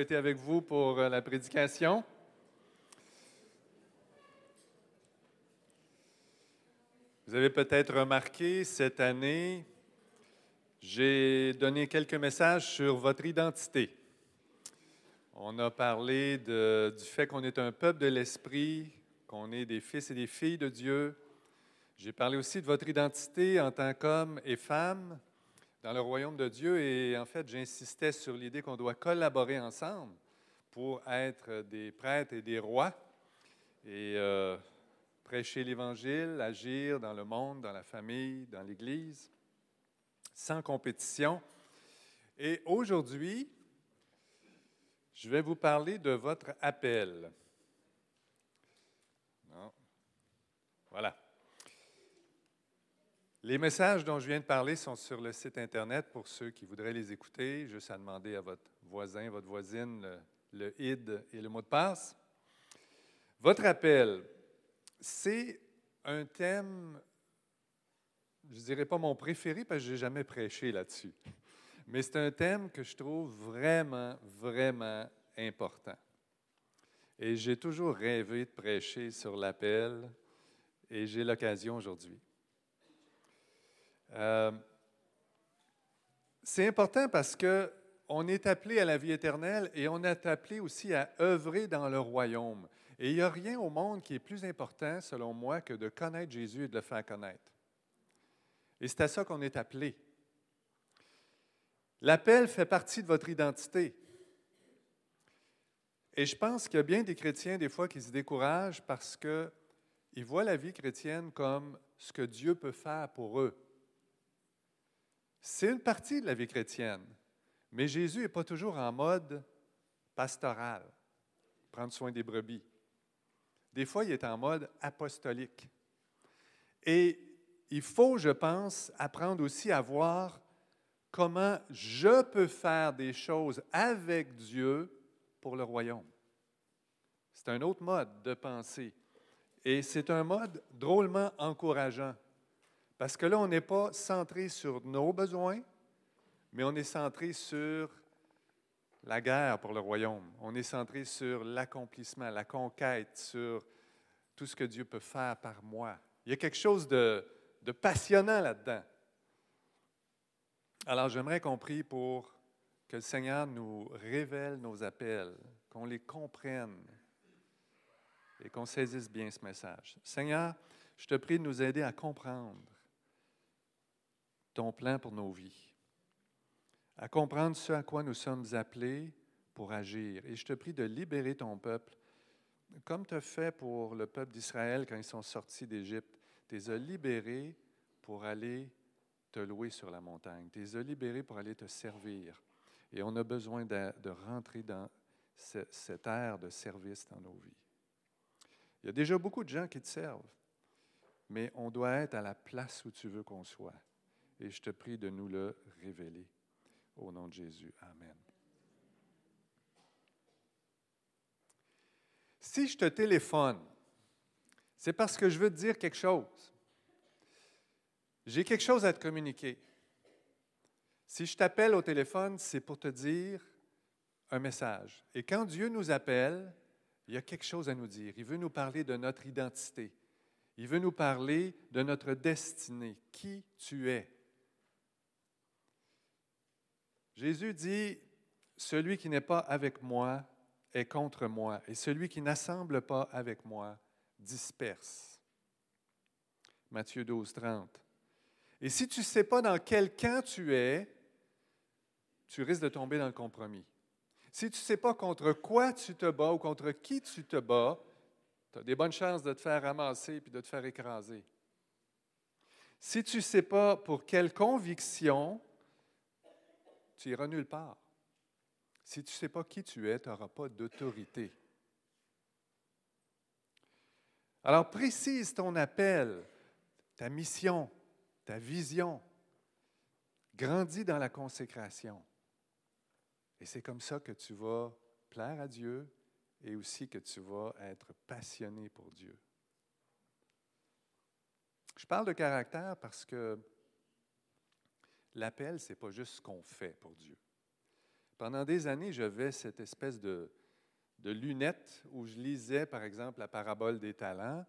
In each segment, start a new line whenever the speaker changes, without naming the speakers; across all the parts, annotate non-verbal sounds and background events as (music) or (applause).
Été avec vous pour euh, la prédication. Vous avez peut-être remarqué, cette année, j'ai donné quelques messages sur votre identité. On a parlé du fait qu'on est un peuple de l'Esprit, qu'on est des fils et des filles de Dieu. J'ai parlé aussi de votre identité en tant qu'homme et femme dans le royaume de Dieu et en fait, j'insistais sur l'idée qu'on doit collaborer ensemble pour être des prêtres et des rois et euh, prêcher l'Évangile, agir dans le monde, dans la famille, dans l'Église, sans compétition. Et aujourd'hui, je vais vous parler de votre appel. Voilà. Les messages dont je viens de parler sont sur le site Internet pour ceux qui voudraient les écouter. Juste à demander à votre voisin, votre voisine, le, ID et le mot de passe. Votre appel, c'est un thème, je ne dirais pas mon préféré parce que je n'ai jamais prêché là-dessus, mais c'est un thème que je trouve vraiment, vraiment important. Et j'ai toujours rêvé de prêcher sur l'appel et j'ai l'occasion aujourd'hui. Euh, c'est important parce que on est appelé à la vie éternelle et on est appelé aussi à œuvrer dans le royaume. Et il n'y a rien au monde qui est plus important, selon moi, que de connaître Jésus et de le faire connaître. Et c'est à ça qu'on est appelé. L'appel fait partie de votre identité. Et je pense qu'il y a bien des chrétiens, des fois, qui se découragent parce qu'ils voient la vie chrétienne comme ce que Dieu peut faire pour eux. C'est une partie de la vie chrétienne, mais Jésus n'est pas toujours en mode pastoral, prendre soin des brebis. Des fois, il est en mode apostolique. Et il faut, je pense, apprendre aussi à voir comment je peux faire des choses avec Dieu pour le royaume. C'est un autre mode de pensée. Et c'est un mode drôlement encourageant. Parce que là, on n'est pas centré sur nos besoins, mais on est centré sur la guerre pour le royaume. On est centré sur l'accomplissement, la conquête, sur tout ce que Dieu peut faire par moi. Il y a quelque chose de, passionnant là-dedans. Alors, j'aimerais qu'on prie pour que le Seigneur nous révèle nos appels, qu'on les comprenne et qu'on saisisse bien ce message. Seigneur, je te prie de nous aider à comprendre ton plan pour nos vies, à comprendre ce à quoi nous sommes appelés pour agir. Et je te prie de libérer ton peuple, comme tu as fait pour le peuple d'Israël quand ils sont sortis d'Égypte. Tu les as libérés pour aller te louer sur la montagne. Tu les as libérés pour aller te servir. Et on a besoin de, rentrer dans ce, cette ère de service dans nos vies. Il y a déjà beaucoup de gens qui te servent, mais on doit être à la place où tu veux qu'on soit. Et je te prie de nous le révéler. Au nom de Jésus. Amen. Si je te téléphone, c'est parce que je veux te dire quelque chose. J'ai quelque chose à te communiquer. Si je t'appelle au téléphone, c'est pour te dire un message. Et quand Dieu nous appelle, il y a quelque chose à nous dire. Il veut nous parler de notre identité. Il veut nous parler de notre destinée, qui tu es. Jésus dit, celui qui n'est pas avec moi est contre moi, et celui qui n'assemble pas avec moi disperse. Matthieu 12, 30. Et si tu ne sais pas dans quel camp tu es, tu risques de tomber dans le compromis. Si tu ne sais pas contre quoi tu te bats ou contre qui tu te bats, tu as des bonnes chances de te faire ramasser puis de te faire écraser. Si tu ne sais pas pour quelle conviction, tu iras nulle part. Si tu ne sais pas qui tu es, tu n'auras pas d'autorité. Alors précise ton appel, ta mission, ta vision. Grandis dans la consécration. Et c'est comme ça que tu vas plaire à Dieu et aussi que tu vas être passionné pour Dieu. Je parle de caractère parce que l'appel, ce n'est pas juste ce qu'on fait pour Dieu. Pendant des années, j'avais cette espèce de, lunettes où je lisais, par exemple, la parabole des talents.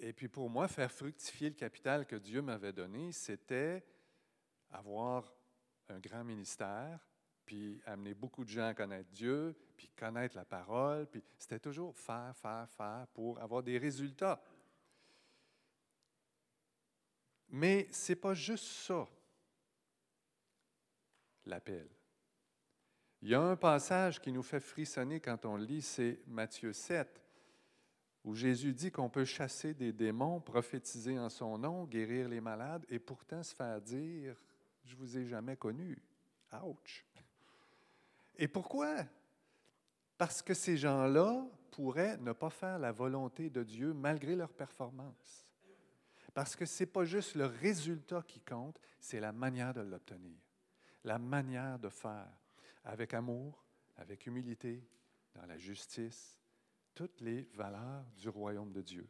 Et puis pour moi, faire fructifier le capital que Dieu m'avait donné, c'était avoir un grand ministère, puis amener beaucoup de gens à connaître Dieu, puis connaître la parole, puis c'était toujours faire, faire, faire pour avoir des résultats. Mais ce n'est pas juste ça, l'appel. Il y a un passage qui nous fait frissonner quand on lit, c'est Matthieu 7, où Jésus dit qu'on peut chasser des démons, prophétiser en son nom, guérir les malades, et pourtant se faire dire, je vous ai jamais connu. Ouch! Et pourquoi? Parce que ces gens-là pourraient ne pas faire la volonté de Dieu malgré leur performance. Parce que ce n'est pas juste le résultat qui compte, c'est la manière de l'obtenir, la manière de faire, avec amour, avec humilité, dans la justice, toutes les valeurs du royaume de Dieu.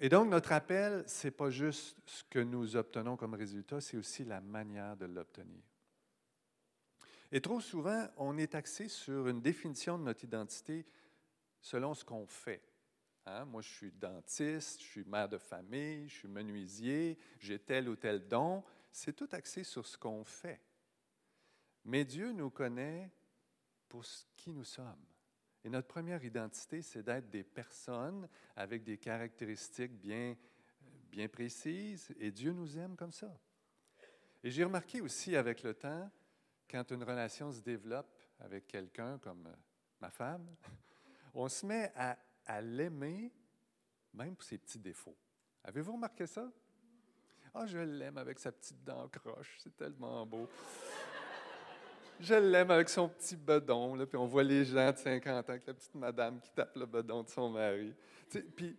Et donc, notre appel, ce n'est pas juste ce que nous obtenons comme résultat, c'est aussi la manière de l'obtenir. Et trop souvent, on est axé sur une définition de notre identité selon ce qu'on fait. Hein? Moi, je suis dentiste, je suis mère de famille, je suis menuisier, j'ai tel ou tel don. C'est tout axé sur ce qu'on fait. Mais Dieu nous connaît pour ce qui nous sommes. Et notre première identité, c'est d'être des personnes avec des caractéristiques bien, bien précises. Et Dieu nous aime comme ça. Et j'ai remarqué aussi avec le temps, quand une relation se développe avec quelqu'un comme ma femme, (laughs) on se met à l'aimer même pour ses petits défauts. Avez-vous remarqué ça? Ah, je l'aime avec sa petite dent croche, c'est tellement beau. Je l'aime avec son petit bedon, là, puis on voit les gens de 50 ans avec la petite madame qui tape le bedon de son mari. puis,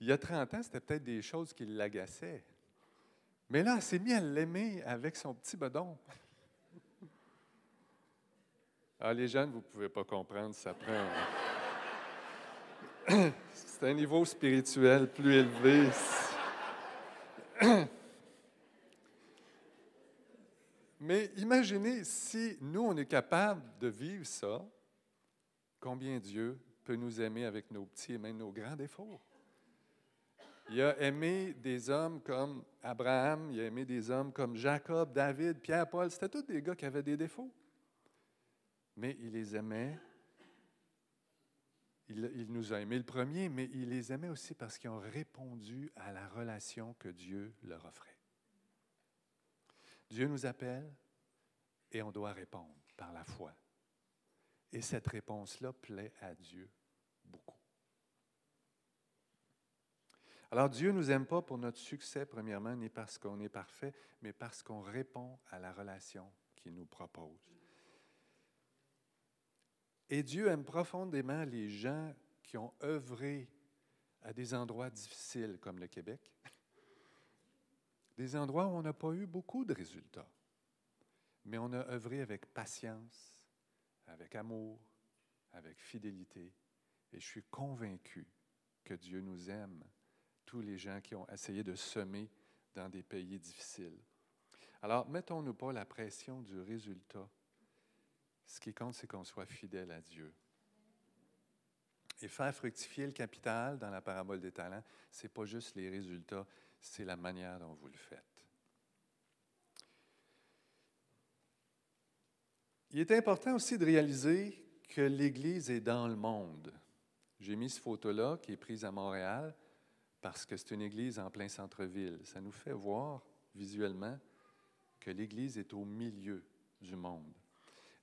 il y a 30 ans, c'était peut-être des choses qui l'agaçaient. Mais là, elle s'est mise à l'aimer avec son petit bedon. Ah, les jeunes, vous ne pouvez pas comprendre, ça prend. (coughs) C'est un niveau spirituel plus élevé. Mais imaginez si nous, on est capable de vivre ça, combien Dieu peut nous aimer avec nos petits et même nos grands défauts. Il a aimé des hommes comme Abraham, il a aimé des hommes comme Jacob, David, Pierre, Paul. C'était tous des gars qui avaient des défauts. Mais il les aimait. Il, nous a aimés le premier, mais il les aimait aussi parce qu'ils ont répondu à la relation que Dieu leur offrait. Dieu nous appelle et on doit répondre par la foi. Et cette réponse-là plaît à Dieu beaucoup. Alors Dieu ne nous aime pas pour notre succès, premièrement, ni parce qu'on est parfait, mais parce qu'on répond à la relation qu'il nous propose. Et Dieu aime profondément les gens qui ont œuvré à des endroits difficiles comme le Québec, (laughs) des endroits où on n'a pas eu beaucoup de résultats, mais on a œuvré avec patience, avec amour, avec fidélité. Et je suis convaincu que Dieu nous aime, tous les gens qui ont essayé de semer dans des pays difficiles. Alors, mettons-nous pas la pression du résultat. Ce qui compte, c'est qu'on soit fidèle à Dieu. Et faire fructifier le capital dans la parabole des talents, ce n'est pas juste les résultats, c'est la manière dont vous le faites. Il est important aussi de réaliser que l'Église est dans le monde. J'ai mis cette photo-là qui est prise à Montréal parce que c'est une église en plein centre-ville. Ça nous fait voir visuellement que l'Église est au milieu du monde.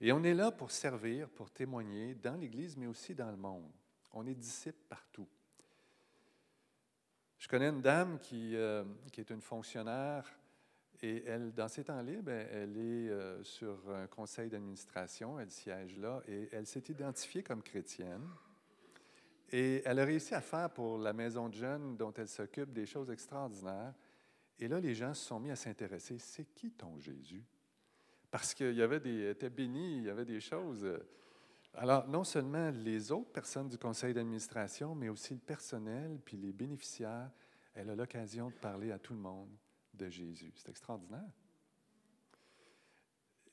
Et on est là pour servir, pour témoigner dans l'Église, mais aussi dans le monde. On est disciples partout. Je connais une dame qui, euh, qui est une fonctionnaire Et elle, dans ses temps libres, elle est euh, sur un conseil d'administration, elle siège là, et elle s'est identifiée comme chrétienne. Et elle a réussi à faire pour la maison de jeunes dont elle s'occupe des choses extraordinaires. Et là, les gens se sont mis à s'intéresser. C'est qui ton Jésus? Parce qu'il y avait des, était béni, il y avait des choses. Alors, non seulement les autres personnes du conseil d'administration, mais aussi le personnel, puis les bénéficiaires, elle a l'occasion de parler à tout le monde de Jésus. C'est extraordinaire.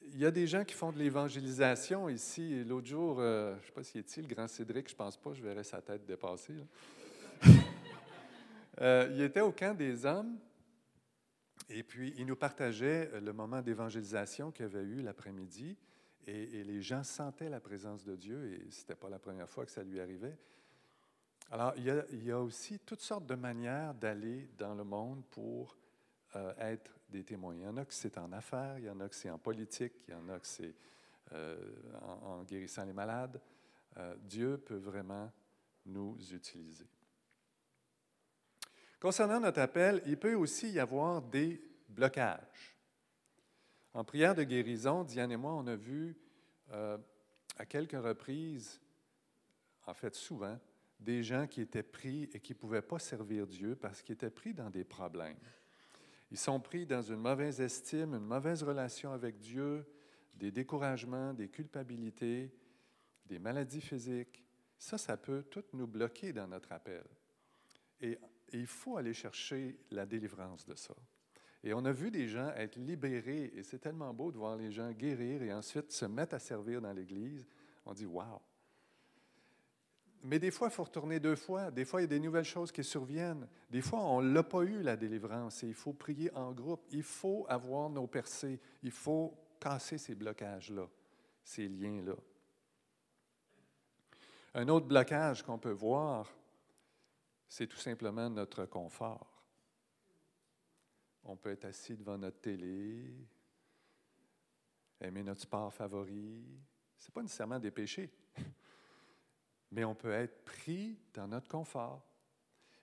Il y a des gens qui font de l'évangélisation ici. L'autre jour, euh, je ne sais pas s'il est-il, le grand Cédric, je ne pense pas, je verrais sa tête dépasser. (laughs) Euh, il était au camp des hommes et puis il nous partageait le moment d'évangélisation qu'il avait eu l'après-midi et, les gens sentaient la présence de Dieu et ce n'était pas la première fois que ça lui arrivait. Alors, il y, a, aussi toutes sortes de manières d'aller dans le monde pour euh, être des témoins. Il y en a que c'est en affaires, il y en a que c'est en politique, il y en a que c'est euh, en, guérissant les malades. Euh, Dieu peut vraiment nous utiliser. Concernant notre appel, il peut aussi y avoir des blocages. En prière de guérison, Diane et moi, on a vu à quelques reprises, en fait souvent, des gens qui étaient pris et qui ne pouvaient pas servir Dieu parce qu'ils étaient pris dans des problèmes. Ils sont pris dans une mauvaise estime, une mauvaise relation avec Dieu, des découragements, des culpabilités, des maladies physiques. Ça, ça peut tout nous bloquer dans notre appel. Et, il faut aller chercher la délivrance de ça. Et on a vu des gens être libérés, et c'est tellement beau de voir les gens guérir et ensuite se mettre à servir dans l'Église. On dit, waouh, mais des fois, il faut retourner deux fois. Des fois, il y a des nouvelles choses qui surviennent. Des fois, on ne l'a pas eu, la délivrance, et il faut prier en groupe. Il faut avoir nos percées. Il faut casser ces blocages-là, ces liens-là. Un autre blocage qu'on peut voir, c'est tout simplement notre confort. On peut être assis devant notre télé, aimer notre sport favori. Ce n'est pas nécessairement des péchés (laughs) mais on peut être pris dans notre confort.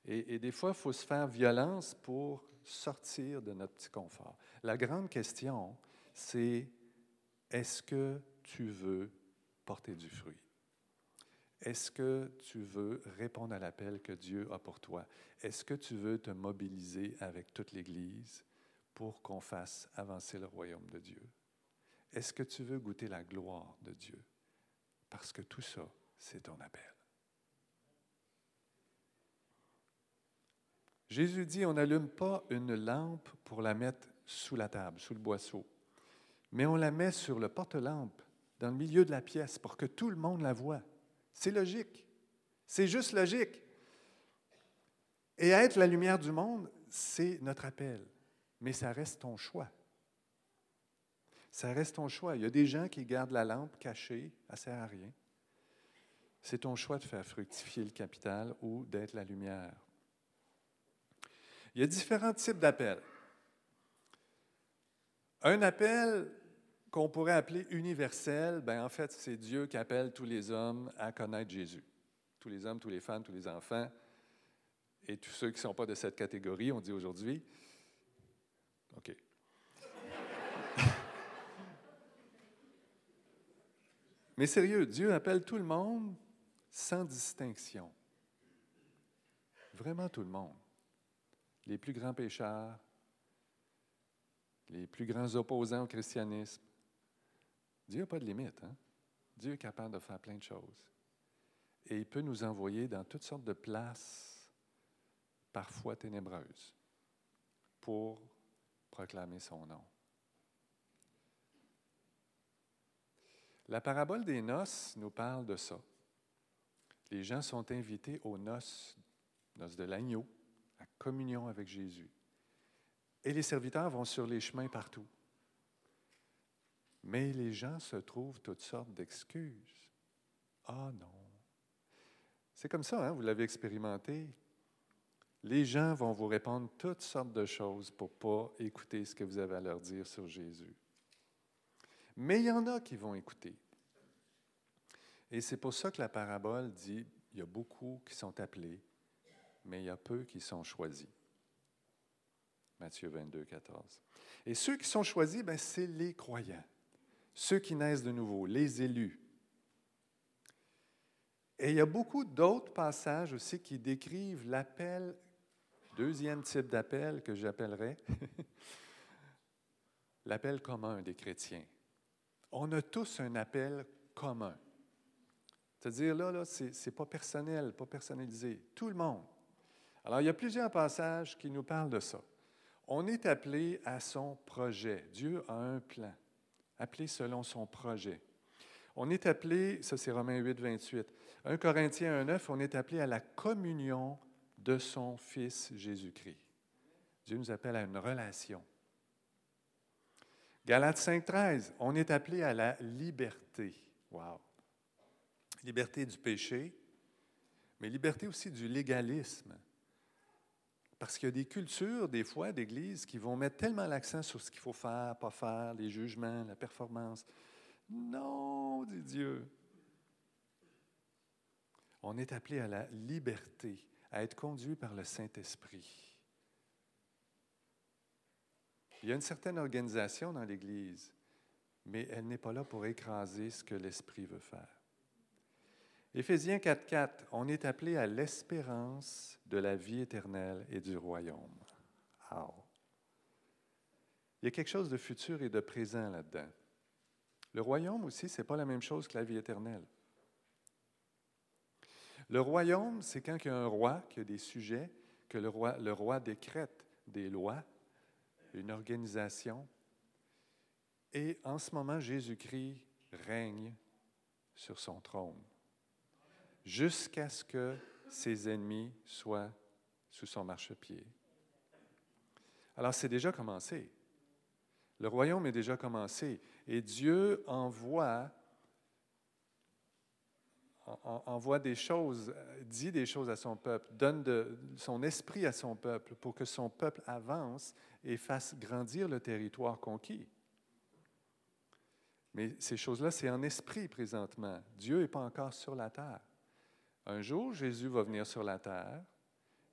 Et, des fois, il faut se faire violence pour sortir de notre petit confort. La grande question, c'est est-ce que tu veux porter du fruit? Est-ce que tu veux répondre à l'appel que Dieu a pour toi? Est-ce que tu veux te mobiliser avec toute l'Église pour qu'on fasse avancer le royaume de Dieu? Est-ce que tu veux goûter la gloire de Dieu? Parce que tout ça, c'est ton appel. Jésus dit, on n'allume pas une lampe pour la mettre sous la table, sous le boisseau, mais on la met sur le porte-lampe, dans le milieu de la pièce, pour que tout le monde la voie. C'est logique. C'est juste logique. Et être la lumière du monde, c'est notre appel. Mais ça reste ton choix. Ça reste ton choix. Il y a des gens qui gardent la lampe cachée, ça ne sert à rien. C'est ton choix de faire fructifier le capital ou d'être la lumière. Il y a différents types d'appels. Un appel qu'on pourrait appeler universel, ben en fait, c'est Dieu qui appelle tous les hommes à connaître Jésus. Tous les hommes, tous les femmes, tous les enfants et tous ceux qui ne sont pas de cette catégorie, on dit aujourd'hui. OK. (laughs) Mais sérieux, Dieu appelle tout le monde sans distinction. Vraiment tout le monde. Les plus grands pécheurs, les plus grands opposants au christianisme. Dieu n'a pas de limite. Hein? Dieu est capable de faire plein de choses. Et il peut nous envoyer dans toutes sortes de places, parfois ténébreuses, pour proclamer son nom. La parabole des noces nous parle de ça. Les gens sont invités aux noces, noces de l'agneau, à communion avec Jésus. Et les serviteurs vont sur les chemins partout. Mais les gens se trouvent toutes sortes d'excuses. Ah non. C'est comme ça, hein, vous l'avez expérimenté. Les gens vont vous répondre toutes sortes de choses pour ne pas écouter ce que vous avez à leur dire sur Jésus. Mais il y en a qui vont écouter. Et c'est pour ça que la parabole dit, il y a beaucoup qui sont appelés, mais il y a peu qui sont choisis. Matthieu 22, 14. Et ceux qui sont choisis, ben, c'est les croyants, ceux qui naissent de nouveau, les élus. Et il y a beaucoup d'autres passages aussi qui décrivent l'appel, deuxième type d'appel que j'appellerais (laughs) l'appel commun des chrétiens. On a tous un appel commun. C'est-à-dire, là, là ce n'est pas personnel, pas personnalisé. Tout le monde. Alors, il y a plusieurs passages qui nous parlent de ça. On est appelé à son projet. Dieu a un plan, appelé selon son projet. On est appelé, ça c'est Romains 8, 28. 1 Corinthiens 1, 9, on est appelé à la communion de son Fils Jésus-Christ. Dieu nous appelle à une relation. Galates 5, 13, on est appelé à la liberté. Wow! Liberté du péché, mais liberté aussi du légalisme. Parce qu'il y a des cultures, des fois, d'Église qui vont mettre tellement l'accent sur ce qu'il faut faire, pas faire, les jugements, la performance. Non, dit Dieu. On est appelé à la liberté, à être conduit par le Saint-Esprit. Il y a une certaine organisation dans l'Église, mais elle n'est pas là pour écraser ce que l'Esprit veut faire. Éphésiens 4.4, on est appelé à l'espérance de la vie éternelle et du royaume. Il y a quelque chose de futur et de présent là-dedans. Le royaume aussi, ce n'est pas la même chose que la vie éternelle. Le royaume, c'est quand il y a un roi qui a des sujets, que le roi, le roi décrète des lois, une organisation. Et en ce moment, Jésus-Christ règne sur son trône jusqu'à ce que ses ennemis soient sous son marchepied. Alors c'est déjà commencé. Le royaume est déjà commencé et Dieu envoie, envoie des choses, dit des choses à son peuple, donne son esprit à son peuple pour que son peuple avance et fasse grandir le territoire conquis. Mais ces choses-là, c'est en esprit présentement. Dieu n'est pas encore sur la terre. Un jour, Jésus va venir sur la terre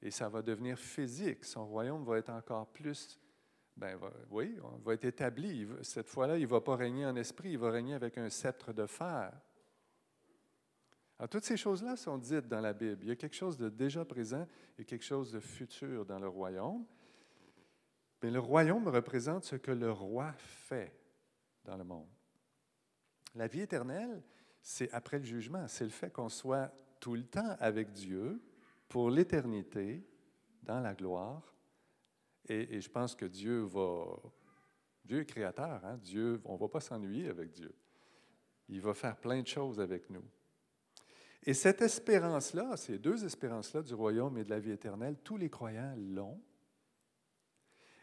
et ça va devenir physique. Son royaume va être encore plus, ben, oui, va être établi. Cette fois-là, il ne va pas régner en esprit, il va régner avec un sceptre de fer. Alors, toutes ces choses-là sont dites dans la Bible. Il y a quelque chose de déjà présent et quelque chose de futur dans le royaume. Mais le royaume représente ce que le roi fait dans le monde. La vie éternelle, c'est après le jugement, c'est le fait qu'on soit tout le temps avec Dieu pour l'éternité dans la gloire. Et, je pense que Dieu va... Dieu est créateur, hein? Dieu, on ne va pas s'ennuyer avec Dieu. Il va faire plein de choses avec nous. Et cette espérance-là, ces deux espérances-là du royaume et de la vie éternelle, tous les croyants l'ont.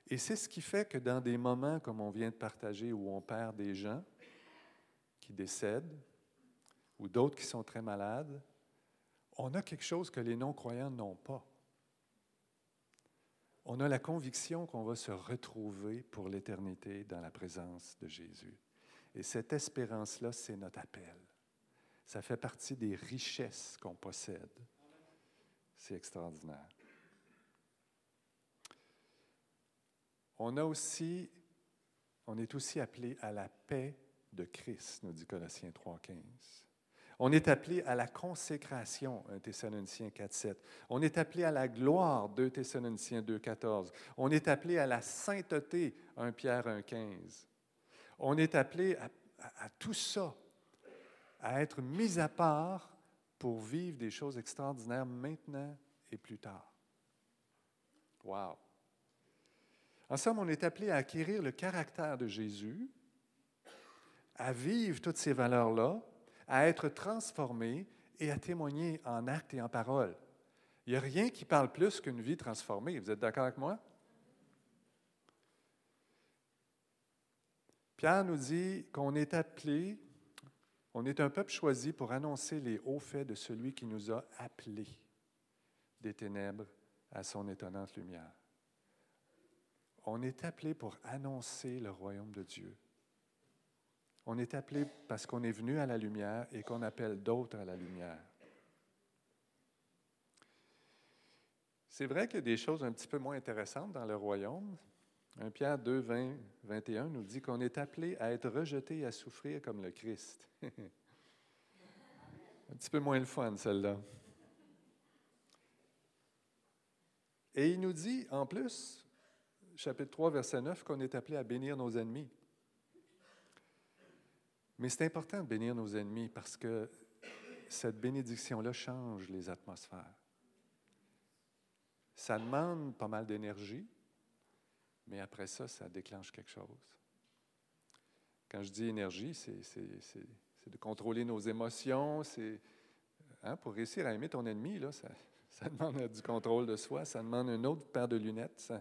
Et c'est ce qui fait que dans des moments comme on vient de partager où on perd des gens qui décèdent, ou d'autres qui sont très malades, on a quelque chose que les non-croyants n'ont pas. On a la conviction qu'on va se retrouver pour l'éternité dans la présence de Jésus. Et cette espérance-là, c'est notre appel. Ça fait partie des richesses qu'on possède. C'est extraordinaire. On a aussi, on est aussi appelé à la paix de Christ, nous dit Colossiens 3.15. On est appelé à la consécration, 1 Thessaloniciens 4.7. On est appelé à la gloire, 2 Thessaloniciens 2.14. On est appelé à la sainteté, 1 Pierre 1.15. On est appelé à, à tout ça, à être mis à part pour vivre des choses extraordinaires maintenant et plus tard. Wow! En somme, on est appelé à acquérir le caractère de Jésus, à vivre toutes ces valeurs-là, à être transformé et à témoigner en actes et en paroles. Il n'y a rien qui parle plus qu'une vie transformée. Vous êtes d'accord avec moi? Pierre nous dit qu'on est appelé, on est un peuple choisi pour annoncer les hauts faits de celui qui nous a appelés des ténèbres à son étonnante lumière. On est appelé pour annoncer le royaume de Dieu. On est appelé parce qu'on est venu à la lumière et qu'on appelle d'autres à la lumière. C'est vrai qu'il y a des choses un petit peu moins intéressantes dans le royaume. 1 Pierre 2, 20, 21 nous dit qu'on est appelé à être rejeté et à souffrir comme le Christ. (laughs) Un petit peu moins le fun, celle-là. Et il nous dit, en plus, chapitre 3, verset 9, qu'on est appelé à bénir nos ennemis. Mais c'est important de bénir nos ennemis parce que cette bénédiction-là change les atmosphères. Ça demande pas mal d'énergie, mais après ça, ça déclenche quelque chose. Quand je dis énergie, c'est de contrôler nos émotions. C'est hein, pour réussir à aimer ton ennemi, là, ça, demande du contrôle de soi, ça demande une autre paire de lunettes.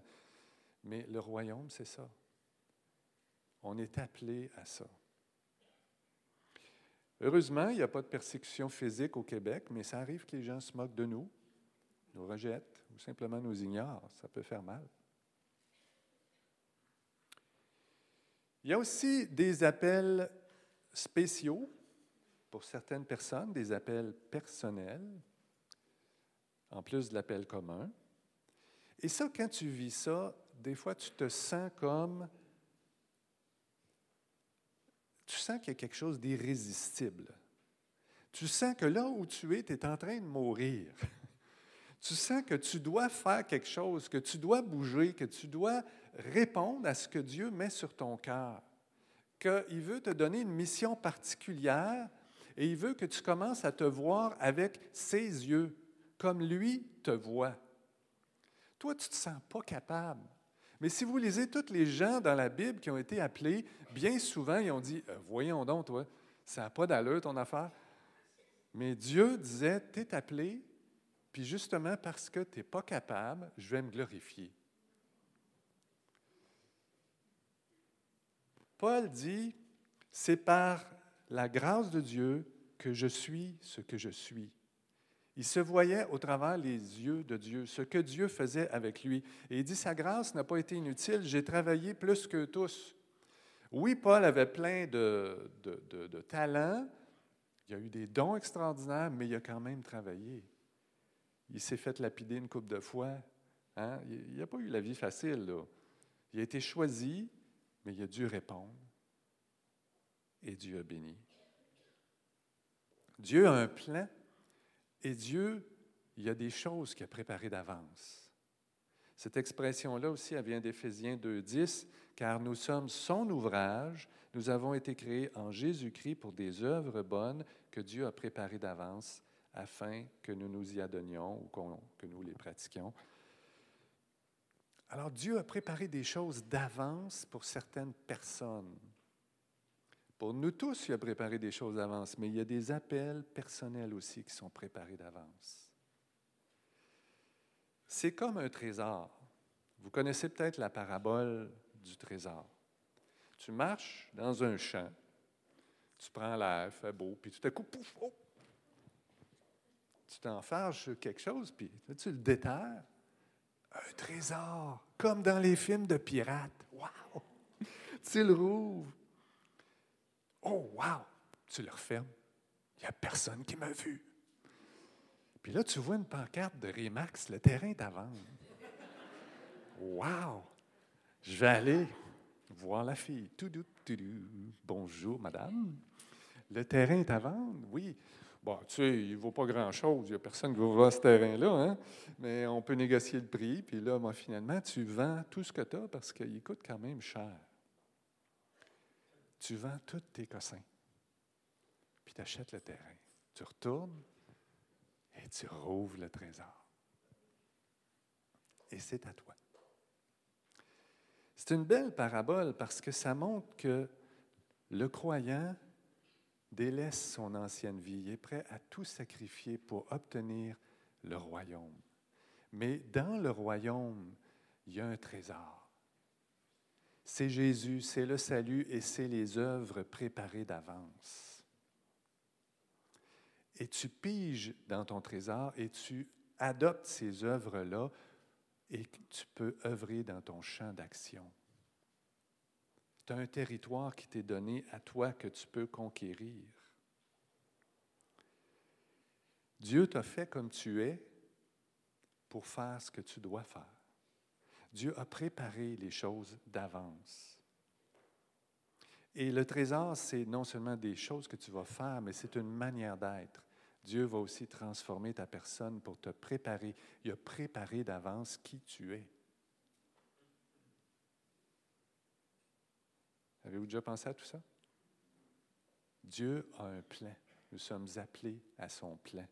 mais le royaume, c'est ça. On est appelé à ça. Heureusement, il n'y a pas de persécution physique au Québec, mais ça arrive que les gens se moquent de nous, nous rejettent ou simplement nous ignorent. Ça peut faire mal. Il y a aussi des appels spéciaux pour certaines personnes, des appels personnels, en plus de l'appel commun. Et ça, quand tu vis ça, des fois, tu te sens comme tu sens qu'il y a quelque chose d'irrésistible. Tu sens que là où tu es, tu es en train de mourir. (laughs) Tu sens que tu dois faire quelque chose, que tu dois bouger, que tu dois répondre à ce que Dieu met sur ton cœur. Qu'il veut te donner une mission particulière et il veut que tu commences à te voir avec ses yeux, comme lui te voit. Toi, tu ne te sens pas capable. Mais si vous lisez tous les gens dans la Bible qui ont été appelés, bien souvent, ils ont dit euh, Voyons donc, toi, ça n'a pas d'allure ton affaire. Mais Dieu disait Tu es appelé, puis justement parce que tu n'es pas capable, je vais me glorifier. Paul dit C'est par la grâce de Dieu que je suis ce que je suis. Il se voyait au travers les yeux de Dieu, ce que Dieu faisait avec lui. Et il dit, sa grâce n'a pas été inutile, j'ai travaillé plus que tous. Oui, Paul avait plein de, de, talents, il a eu des dons extraordinaires, mais il a quand même travaillé. Il s'est fait lapider une coupe de fois. Hein? Il n'a pas eu la vie facile. Il a été choisi, mais il a dû répondre. Et Dieu a béni. Dieu a un plan et Dieu, il y a des choses qu'il a préparées d'avance. Cette expression-là aussi, elle vient d'Éphésiens 2.10, car nous sommes son ouvrage, nous avons été créés en Jésus-Christ pour des œuvres bonnes que Dieu a préparées d'avance afin que nous nous y adonnions ou que nous les pratiquions. Alors Dieu a préparé des choses d'avance pour certaines personnes. Pour nous tous, il a préparé des choses d'avance, mais il y a des appels personnels aussi qui sont préparés d'avance. C'est comme un trésor. Vous connaissez peut-être la parabole du trésor. Tu marches dans un champ, tu prends l'air, fait beau, puis tout à coup, pouf, oh! tu t'enfarges sur quelque chose, puis tu le déterres. Un trésor, comme dans les films de pirates. Wow! (laughs) Tu le rouvres, Oh, wow! Tu le refermes. Il n'y a personne qui m'a vu. Puis là, tu vois une pancarte de Remax, le terrain est à vendre. Wow! Je vais aller voir la fille. Tout Bonjour, madame. Le terrain est à vendre? Oui. Bon, tu sais, il ne vaut pas grand-chose. Il n'y a personne qui va voir ce terrain-là. Hein? Mais on peut négocier le prix. Puis là, moi, finalement, tu vends tout ce que tu as parce qu'il coûte quand même cher tu vends tous tes cossins, puis tu achètes le terrain. Tu retournes et tu rouvres le trésor. Et c'est à toi. C'est une belle parabole parce que ça montre que le croyant délaisse son ancienne vie, il est prêt à tout sacrifier pour obtenir le royaume. Mais dans le royaume, il y a un trésor c'est Jésus, c'est le salut et c'est les œuvres préparées d'avance. Et tu piges dans ton trésor et tu adoptes ces œuvres-là et tu peux œuvrer dans ton champ d'action. Tu as un territoire qui t'est donné à toi que tu peux conquérir. Dieu t'a fait comme tu es pour faire ce que tu dois faire. Dieu a préparé les choses d'avance. Et le trésor, c'est non seulement des choses que tu vas faire, mais c'est une manière d'être. Dieu va aussi transformer ta personne pour te préparer. Il a préparé d'avance qui tu es. Avez-vous déjà pensé à tout ça? Dieu a un plan. Nous sommes appelés à son plan.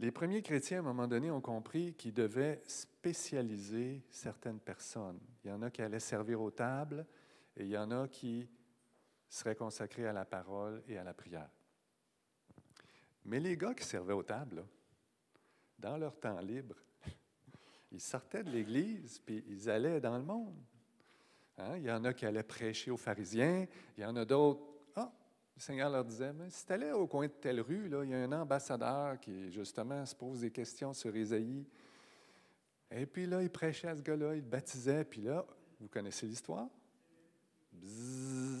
Les premiers chrétiens, à un moment donné, ont compris qu'ils devaient spécialiser certaines personnes. Il y en a qui allaient servir aux tables et il y en a qui seraient consacrés à la parole et à la prière. Mais les gars qui servaient aux tables, dans leur temps libre, (laughs) ils sortaient de l'Église puis ils allaient dans le monde. Hein? Il y en a qui allaient prêcher aux pharisiens, il y en a d'autres le Seigneur leur disait, si tu allais au coin de telle rue, là, il y a un ambassadeur qui, justement, se pose des questions sur Ésaïe. Et puis là, il prêchait à ce gars-là, il le baptisait, puis là, vous connaissez l'histoire?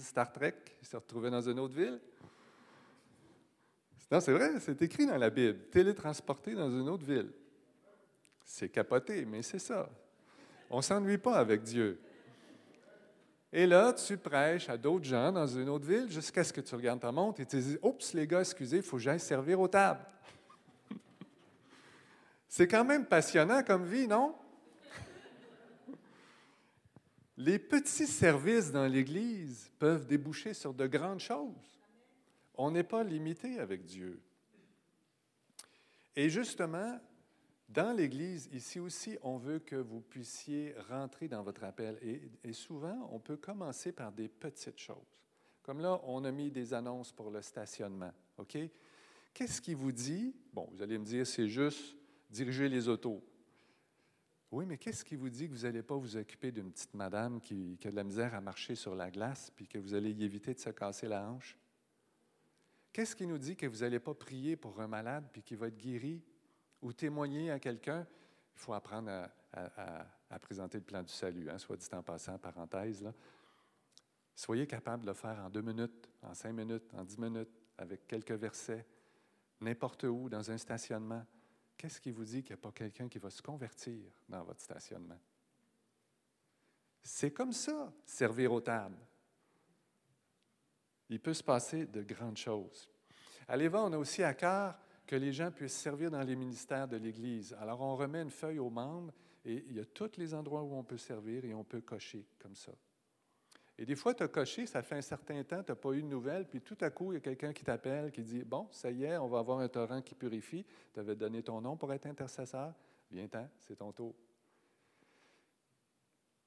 Star Trek, il s'est retrouvé dans une autre ville. Non, c'est vrai, c'est écrit dans la Bible, télétransporté dans une autre ville. C'est capoté, mais c'est ça. On ne s'ennuie pas avec Dieu. Et là, tu prêches à d'autres gens dans une autre ville jusqu'à ce que tu regardes ta montre et tu te dis Oups, les gars, excusez, il faut que j'aille servir aux tables. (laughs) C'est quand même passionnant comme vie, non? Les petits services dans l'Église peuvent déboucher sur de grandes choses. On n'est pas limité avec Dieu. Et justement, dans l'Église, ici aussi, on veut que vous puissiez rentrer dans votre appel. Et, souvent, on peut commencer par des petites choses. Comme là, on a mis des annonces pour le stationnement. OK? Qu'est-ce qui vous dit? Bon, vous allez me dire, c'est juste diriger les autos. Oui, mais qu'est-ce qui vous dit que vous n'allez pas vous occuper d'une petite madame qui, qui, a de la misère à marcher sur la glace, puis que vous allez y éviter de se casser la hanche? Qu'est-ce qui nous dit que vous n'allez pas prier pour un malade, puis qu'il va être guéri? Ou témoigner à quelqu'un, il faut apprendre à, présenter le plan du salut, hein, soit dit en passant, parenthèse. Là. Soyez capable de le faire en deux minutes, en cinq minutes, en dix minutes, avec quelques versets, n'importe où, dans un stationnement. Qu'est-ce qui vous dit qu'il n'y a pas quelqu'un qui va se convertir dans votre stationnement? C'est comme ça, servir aux tables. Il peut se passer de grandes choses. À l'Éva, on a aussi à cœur que les gens puissent servir dans les ministères de l'Église. Alors, on remet une feuille aux membres et il y a tous les endroits où on peut servir et on peut cocher comme ça. Et des fois, tu as coché, ça fait un certain temps, tu n'as pas eu de nouvelles, puis tout à coup, il y a quelqu'un qui t'appelle, qui dit Bon, ça y est, on va avoir un torrent qui purifie. Tu avais donné ton nom pour être intercesseur? Viens-t'en, c'est ton tour.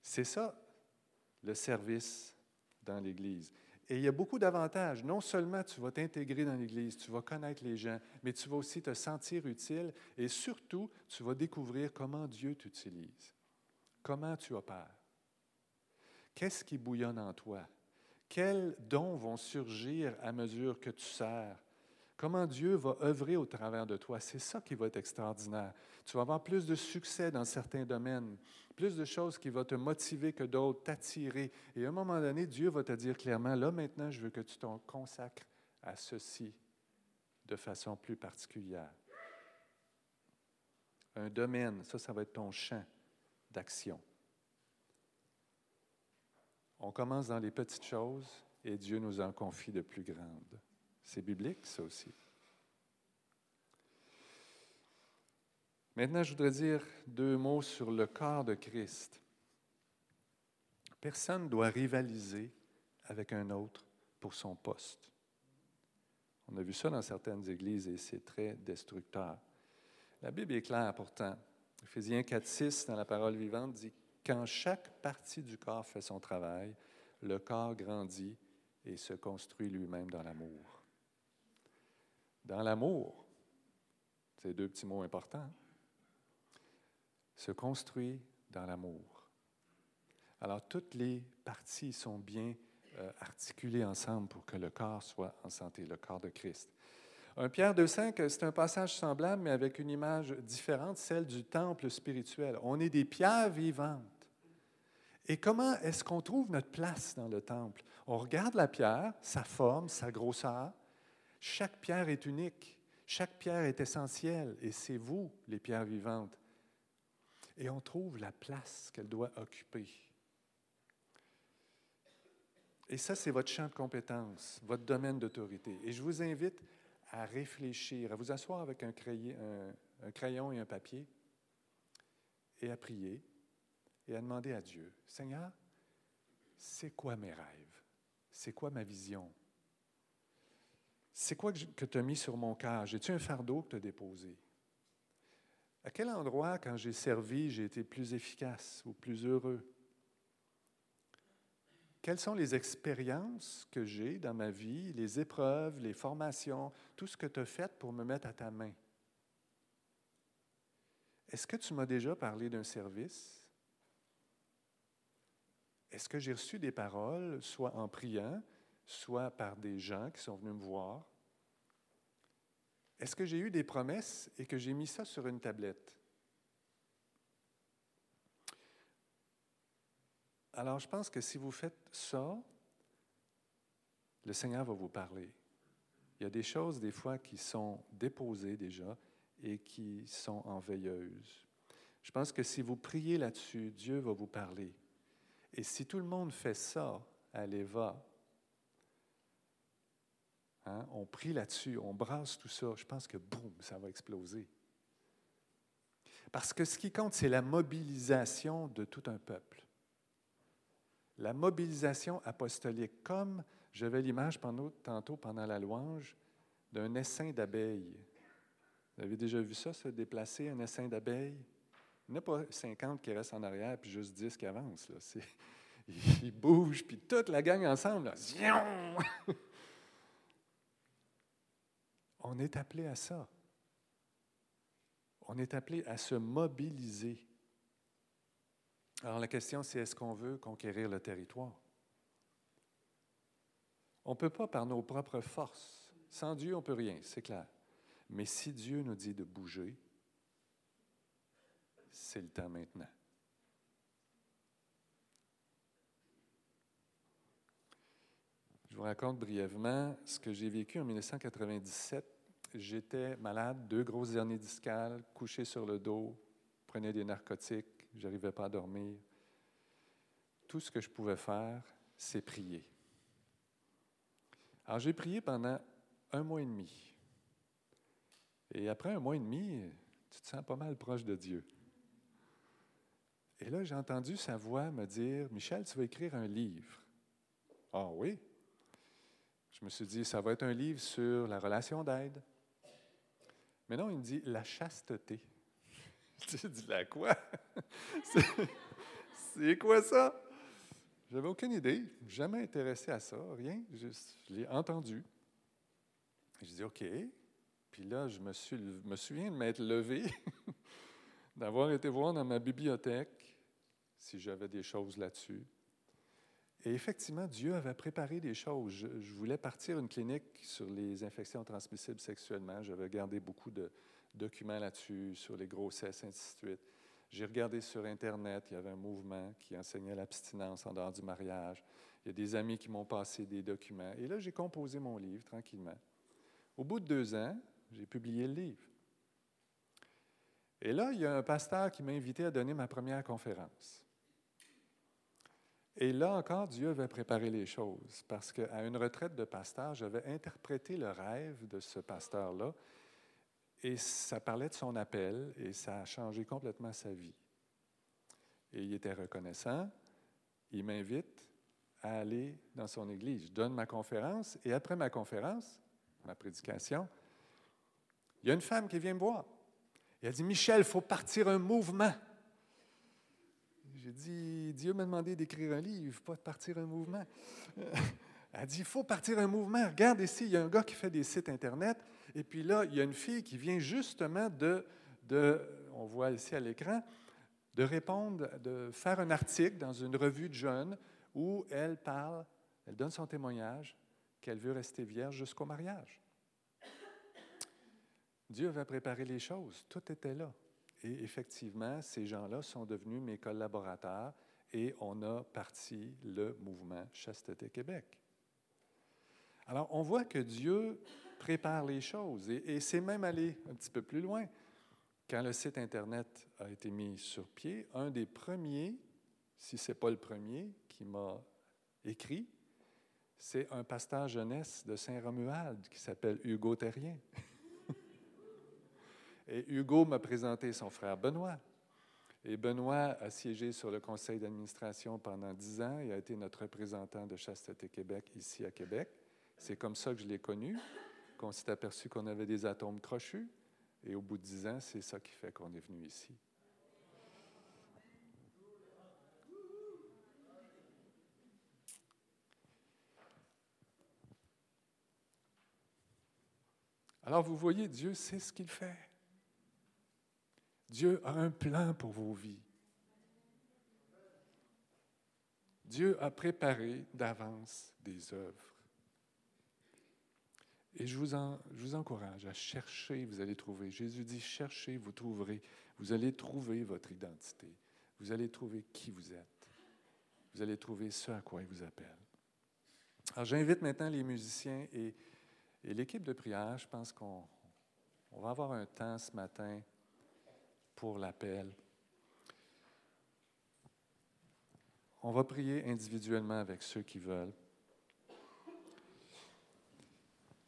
C'est ça, le service dans l'Église. Et il y a beaucoup d'avantages. Non seulement tu vas t'intégrer dans l'Église, tu vas connaître les gens, mais tu vas aussi te sentir utile et surtout, tu vas découvrir comment Dieu t'utilise, comment tu opères. Qu'est-ce qui bouillonne en toi? Quels dons vont surgir à mesure que tu sers? Comment Dieu va œuvrer au travers de toi? C'est ça qui va être extraordinaire. Tu vas avoir plus de succès dans certains domaines, plus de choses qui vont te motiver que d'autres, t'attirer. Et à un moment donné, Dieu va te dire clairement, là maintenant, je veux que tu t'en consacres à ceci de façon plus particulière. Un domaine, ça, ça va être ton champ d'action. On commence dans les petites choses et Dieu nous en confie de plus grandes. C'est biblique, ça aussi. Maintenant, je voudrais dire deux mots sur le corps de Christ. Personne ne doit rivaliser avec un autre pour son poste. On a vu ça dans certaines églises et c'est très destructeur. La Bible est claire pourtant. Éphésiens 4, 6, dans la parole vivante, dit Quand chaque partie du corps fait son travail, le corps grandit et se construit lui-même dans l'amour dans l'amour. C'est deux petits mots importants. Se construit dans l'amour. Alors, toutes les parties sont bien euh, articulées ensemble pour que le corps soit en santé, le corps de Christ. Un Pierre 2,5, c'est un passage semblable, mais avec une image différente, celle du temple spirituel. On est des pierres vivantes. Et comment est-ce qu'on trouve notre place dans le temple? On regarde la pierre, sa forme, sa grosseur, chaque pierre est unique. Chaque pierre est essentielle et c'est vous, les pierres vivantes. Et on trouve la place qu'elle doit occuper. Et ça, c'est votre champ de compétence, votre domaine d'autorité. Et je vous invite à réfléchir, à vous asseoir avec un, un crayon et un papier et à prier et à demander à Dieu, Seigneur, c'est quoi mes rêves? C'est quoi ma vision? C'est quoi que tu as mis sur mon cœur? J'ai-tu un fardeau que tu as déposé? À quel endroit, quand j'ai servi, j'ai été plus efficace ou plus heureux? Quelles sont les expériences que j'ai dans ma vie, les épreuves, les formations, tout ce que tu as fait pour me mettre à ta main? Est-ce que tu m'as déjà parlé d'un service? Est-ce que j'ai reçu des paroles, soit en priant, soit par des gens qui sont venus me voir? Est-ce que j'ai eu des promesses et que j'ai mis ça sur une tablette? Alors, je pense que si vous faites ça, le Seigneur va vous parler. Il y a des choses, des fois, qui sont déposées déjà et qui sont en veilleuse. Je pense que si vous priez là-dessus, Dieu va vous parler. Et si tout le monde fait ça à l'Eva, hein, on prie là-dessus, on brasse tout ça, je pense que boum, ça va exploser. Parce que ce qui compte, c'est la mobilisation de tout un peuple. La mobilisation apostolique, comme j'avais l'image tantôt pendant la louange d'un essaim d'abeilles. Vous avez déjà vu ça, se déplacer, un essaim d'abeilles? Il n'y a pas 50 qui restent en arrière, puis juste 10 qui avancent. (laughs) Ils bougent, puis toute la gang ensemble. (laughs) On est appelé à ça. On est appelé à se mobiliser. Alors la question, c'est est-ce qu'on veut conquérir le territoire? On ne peut pas par nos propres forces. Sans Dieu, on ne peut rien, c'est clair. Mais si Dieu nous dit de bouger, c'est le temps maintenant. Vous raconte brièvement ce que j'ai vécu en 1997. J'étais malade, deux grosses hernies discales, couché sur le dos, prenais des narcotiques, je n'arrivais pas à dormir. Tout ce que je pouvais faire, c'est prier. Alors j'ai prié pendant un mois et demi. Et après un mois et demi, tu te sens pas mal proche de Dieu. Et là, j'ai entendu sa voix me dire, Michel, tu vas écrire un livre. Ah oui? Je me suis dit, ça va être un livre sur la relation d'aide. Mais non, il me dit, la chasteté. (laughs) J'ai dit, la quoi? (laughs) C'est quoi ça? J'avais aucune idée, jamais intéressé à ça, rien. Je, l'ai entendu. Je dis, OK. Puis là, je me, suis, me souviens de m'être levé, (laughs) d'avoir été voir dans ma bibliothèque si j'avais des choses là-dessus. Et effectivement, Dieu avait préparé des choses. Je, voulais partir une clinique sur les infections transmissibles sexuellement. J'avais gardé beaucoup de documents là-dessus, sur les grossesses, ainsi de suite. J'ai regardé sur Internet, il y avait un mouvement qui enseignait l'abstinence en dehors du mariage. Il y a des amis qui m'ont passé des documents. Et là, j'ai composé mon livre tranquillement. Au bout de deux ans, j'ai publié le livre. Et là, il y a un pasteur qui m'a invité à donner ma première conférence. Et là encore, Dieu avait préparé les choses, parce qu'à une retraite de pasteur, j'avais interprété le rêve de ce pasteur-là, et ça parlait de son appel, et ça a changé complètement sa vie. Et il était reconnaissant. Il m'invite à aller dans son église. Je donne ma conférence, et après ma conférence, ma prédication, il y a une femme qui vient me voir. elle dit, Michel, il faut partir un mouvement. J'ai dit, Dieu m'a demandé d'écrire un livre, pas de partir un mouvement. Elle dit, il faut partir un mouvement. Regarde ici, il y a un gars qui fait des sites Internet. Et puis là, il y a une fille qui vient justement de, de on voit ici à l'écran, de répondre, de faire un article dans une revue de jeunes où elle parle, elle donne son témoignage qu'elle veut rester vierge jusqu'au mariage. Dieu avait préparé les choses, tout était là. Et effectivement, ces gens-là sont devenus mes collaborateurs et on a parti le mouvement Chasteté Québec. Alors, on voit que Dieu prépare les choses et, c'est même allé un petit peu plus loin. Quand le site Internet a été mis sur pied, un des premiers, si ce n'est pas le premier, qui m'a écrit, c'est un pasteur jeunesse de Saint-Romuald qui s'appelle Hugo Terrien. (laughs) Et Hugo m'a présenté son frère Benoît. Et Benoît a siégé sur le conseil d'administration pendant dix ans et a été notre représentant de Chasteté Québec ici à Québec. C'est comme ça que je l'ai connu, qu'on s'est aperçu qu'on avait des atomes crochus. Et au bout de dix ans, c'est ça qui fait qu'on est venu ici. Alors vous voyez, Dieu sait ce qu'il fait. Dieu a un plan pour vos vies. Dieu a préparé d'avance des œuvres. Et je vous, encourage à chercher, vous allez trouver. Jésus dit, cherchez, vous trouverez. Vous allez trouver votre identité. Vous allez trouver qui vous êtes. Vous allez trouver ce à quoi il vous appelle. Alors j'invite maintenant les musiciens et l'équipe de prière, je pense qu'on va avoir un temps ce matin pour l'appel. On va prier individuellement avec ceux qui veulent.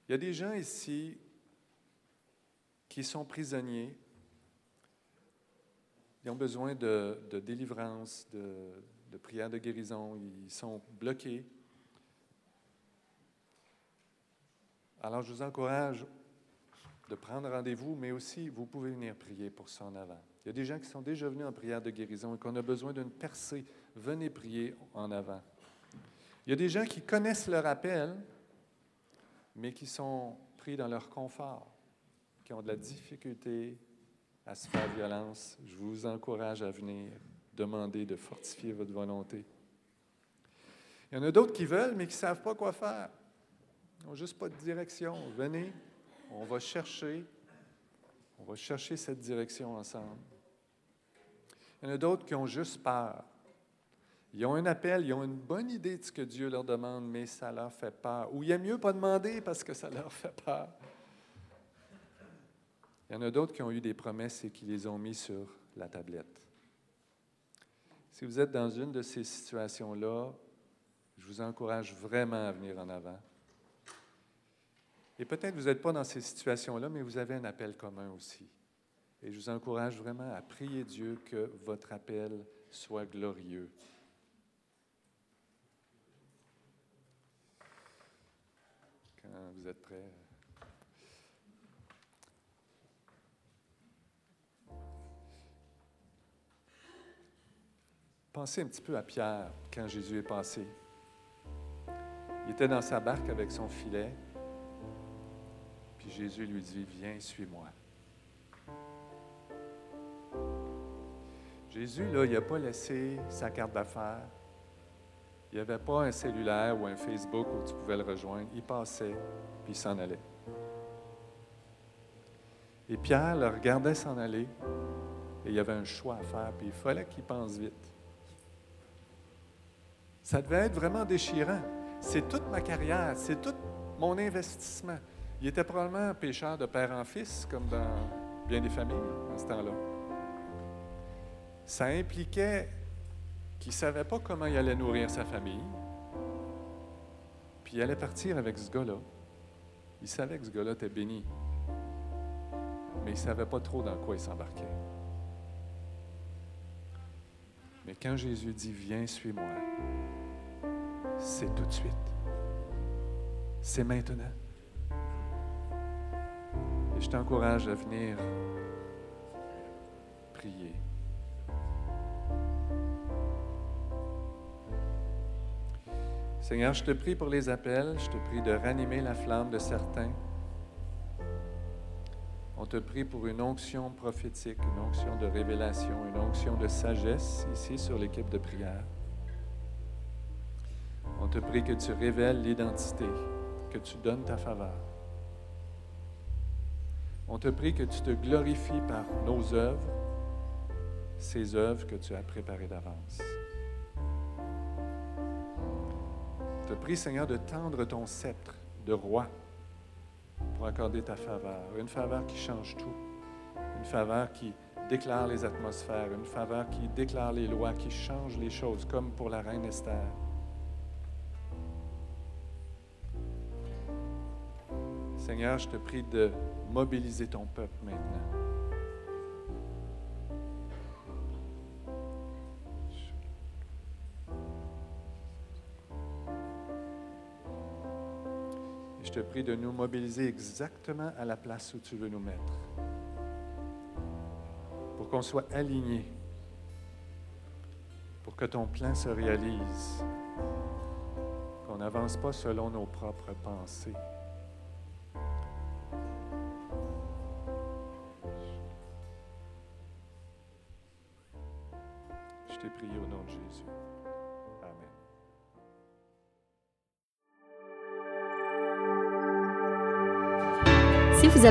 Il y a des gens ici qui sont prisonniers. Ils ont besoin de, délivrance, de, de prière de guérison. Ils sont bloqués. Alors, je vous encourage de prendre rendez-vous, mais aussi, vous pouvez venir prier pour ça en avant. Il y a des gens qui sont déjà venus en prière de guérison et qu'on a besoin d'une percée. Venez prier en avant. Il y a des gens qui connaissent leur appel, mais qui sont pris dans leur confort, qui ont de la difficulté à se faire violence. Je vous encourage à venir demander de fortifier votre volonté. Il y en a d'autres qui veulent, mais qui ne savent pas quoi faire. Ils n'ont juste pas de direction. Venez, on va chercher. Cette direction ensemble. Il y en a d'autres qui ont juste peur. Ils ont un appel, ils ont une bonne idée de ce que Dieu leur demande, mais ça leur fait peur. Ou il y a mieux pas demander parce que ça leur fait peur. Il y en a d'autres qui ont eu des promesses et qui les ont mis sur la tablette. Si vous êtes dans une de ces situations-là, je vous encourage vraiment à venir en avant. Et peut-être vous n'êtes pas dans ces situations-là, mais vous avez un appel commun aussi. Et je vous encourage vraiment à prier Dieu que votre appel soit glorieux. Quand vous êtes prêts. Pensez un petit peu à Pierre quand Jésus est passé. Il était dans sa barque avec son filet. Puis Jésus lui dit, viens, suis-moi. Jésus, là, il n'a pas laissé sa carte d'affaires. Il n'y avait pas un cellulaire ou un Facebook où tu pouvais le rejoindre. Il passait, puis il s'en allait. Et Pierre le regardait s'en aller, et il y avait un choix à faire, puis il fallait qu'il pense vite. Ça devait être vraiment déchirant. C'est toute ma carrière, c'est tout mon investissement. Il était probablement pécheur de père en fils, comme dans bien des familles en ce temps-là. Ça impliquait qu'il ne savait pas comment il allait nourrir sa famille. Puis il allait partir avec ce gars-là. Il savait que ce gars-là était béni. Mais il ne savait pas trop dans quoi il s'embarquait. Mais quand Jésus dit Viens, suis-moi, c'est tout de suite. C'est maintenant je t'encourage à venir prier. Seigneur, je te prie pour les appels, je te prie de ranimer la flamme de certains. On te prie pour une onction prophétique, une onction de révélation, une onction de sagesse ici sur l'équipe de prière. On te prie que tu révèles l'identité, que tu donnes ta faveur. On te prie que tu te glorifies par nos œuvres, ces œuvres que tu as préparées d'avance. On te prie, Seigneur, de tendre ton sceptre de roi pour accorder ta faveur. Une faveur qui change tout. Une faveur qui déclare les atmosphères. Une faveur qui déclare les lois, qui change les choses, comme pour la reine Esther. Seigneur, je te prie de mobiliser ton peuple maintenant. Et je te prie de nous mobiliser exactement à la place où tu veux nous mettre. Pour qu'on soit alignés. Pour que ton plan se réalise. Qu'on n'avance pas selon nos propres pensées.